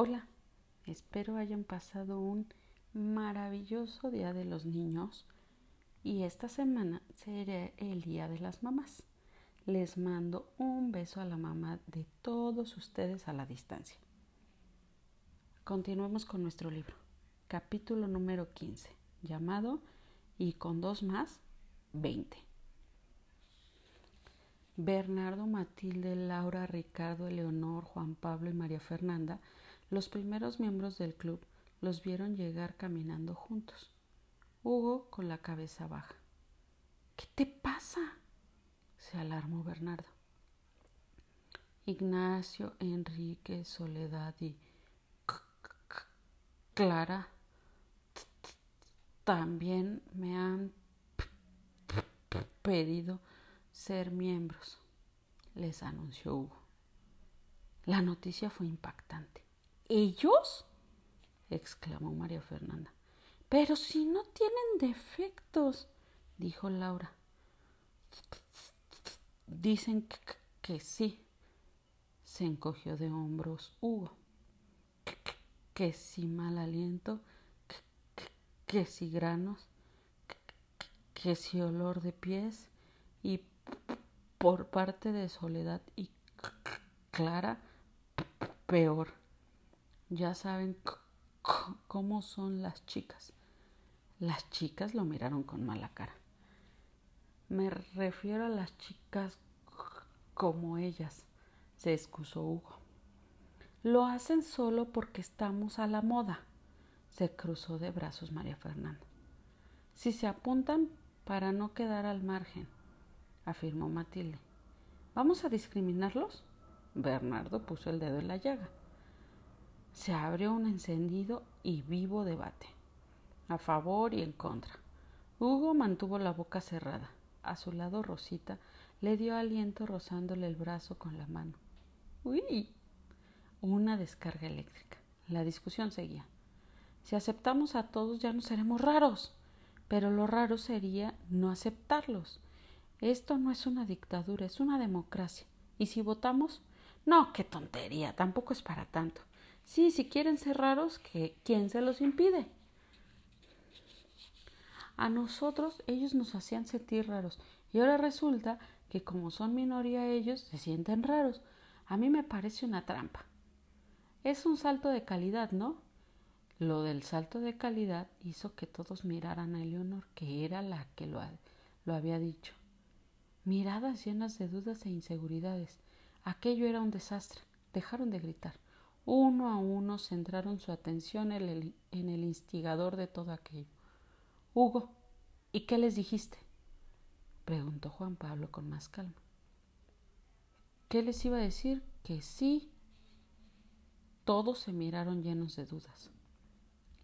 Hola, espero hayan pasado un maravilloso Día de los Niños y esta semana será el Día de las Mamás. Les mando un beso a la mamá de todos ustedes a la distancia. Continuemos con nuestro libro, capítulo número 15, llamado Y con dos más, 20. Bernardo, Matilde, Laura, Ricardo, Eleonor, Juan Pablo y María Fernanda los primeros miembros del club los vieron llegar caminando juntos. Hugo con la cabeza baja. ¿Qué te pasa? se alarmó Bernardo. Ignacio, Enrique, Soledad y Clara también me han pedido ser miembros, les anunció Hugo. La noticia fue impactante. ¿Ellos? exclamó María Fernanda. Pero si no tienen defectos, dijo Laura. Dicen que, sí, se encogió de hombros Hugo. Que, si mal aliento, que, si granos, que si olor de pies y por parte de Soledad y Clara, peor. Ya saben cómo son las chicas. Las chicas lo miraron con mala cara. Me refiero a las chicas como ellas, se excusó Hugo. Lo hacen solo porque estamos a la moda, se cruzó de brazos María Fernanda. Si se apuntan para no quedar al margen, afirmó Matilde. ¿Vamos a discriminarlos? Bernardo puso el dedo en la llaga se abrió un encendido y vivo debate, a favor y en contra. Hugo mantuvo la boca cerrada. A su lado Rosita le dio aliento rozándole el brazo con la mano. ¡Uy! Una descarga eléctrica. La discusión seguía. Si aceptamos a todos ya no seremos raros, pero lo raro sería no aceptarlos. Esto no es una dictadura, es una democracia. ¿Y si votamos? No, qué tontería, tampoco es para tanto. Sí, si quieren ser raros, ¿quién se los impide? A nosotros ellos nos hacían sentir raros y ahora resulta que como son minoría ellos se sienten raros. A mí me parece una trampa. Es un salto de calidad, ¿no? Lo del salto de calidad hizo que todos miraran a Eleonor, que era la que lo, lo había dicho. Miradas llenas de dudas e inseguridades. Aquello era un desastre. Dejaron de gritar. Uno a uno centraron su atención en el, instigador de todo aquello. Hugo, ¿y qué les dijiste? preguntó Juan Pablo con más calma. ¿Qué les iba a decir? Que sí. Todos se miraron llenos de dudas.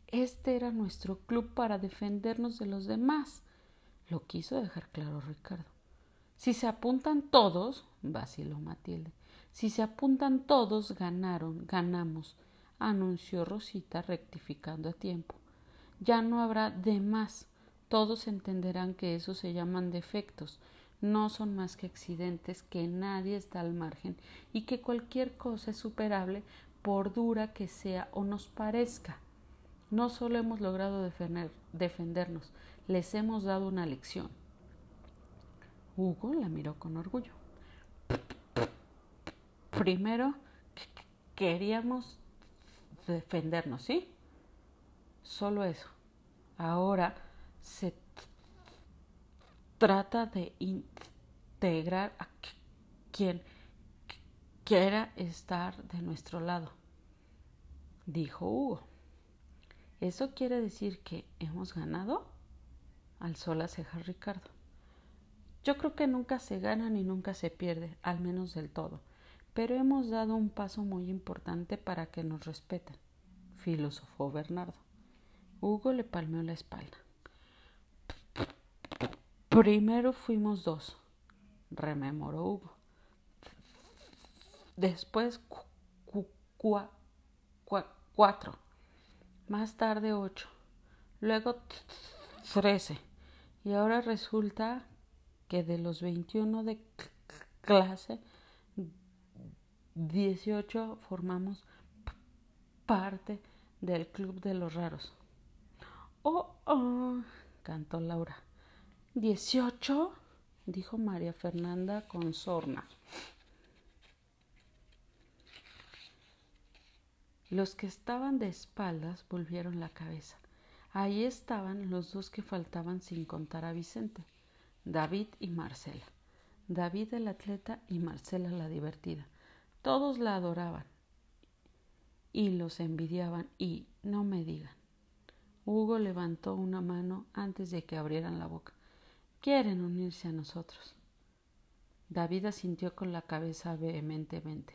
Este era nuestro club para defendernos de los demás, lo quiso dejar claro Ricardo. Si se apuntan todos, vaciló Matilde, si se apuntan todos, ganaron, ganamos, anunció Rosita rectificando a tiempo. Ya no habrá de más. Todos entenderán que eso se llaman defectos, no son más que accidentes, que nadie está al margen y que cualquier cosa es superable por dura que sea o nos parezca. No solo hemos logrado defender, defendernos, les hemos dado una lección. Hugo la miró con orgullo primero queríamos defendernos, ¿sí? Solo eso. Ahora se trata de integrar a quien quiera estar de nuestro lado, dijo Hugo. ¿Eso quiere decir que hemos ganado? Alzó la ceja Ricardo. Yo creo que nunca se gana ni nunca se pierde, al menos del todo pero hemos dado un paso muy importante para que nos respeten, filosofó Bernardo. Hugo le palmeó la espalda. Primero fuimos dos, rememoró Hugo. Después cuatro. Más tarde ocho. Luego trece. Y ahora resulta que de los veintiuno de clase 18 formamos parte del Club de los Raros. Oh, oh, cantó Laura. ¿Dieciocho? dijo María Fernanda con sorna. Los que estaban de espaldas volvieron la cabeza. Ahí estaban los dos que faltaban sin contar a Vicente, David y Marcela. David el atleta y Marcela la divertida. Todos la adoraban y los envidiaban y no me digan. Hugo levantó una mano antes de que abrieran la boca. Quieren unirse a nosotros. David asintió con la cabeza vehementemente.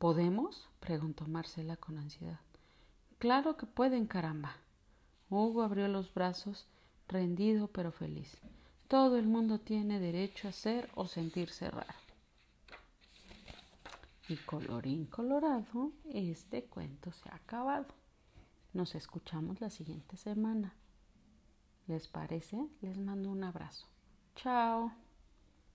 ¿Podemos? preguntó Marcela con ansiedad. Claro que pueden, caramba. Hugo abrió los brazos, rendido pero feliz. Todo el mundo tiene derecho a ser o sentirse raro. Y colorín colorado, este cuento se ha acabado. Nos escuchamos la siguiente semana. ¿Les parece? Les mando un abrazo. Chao.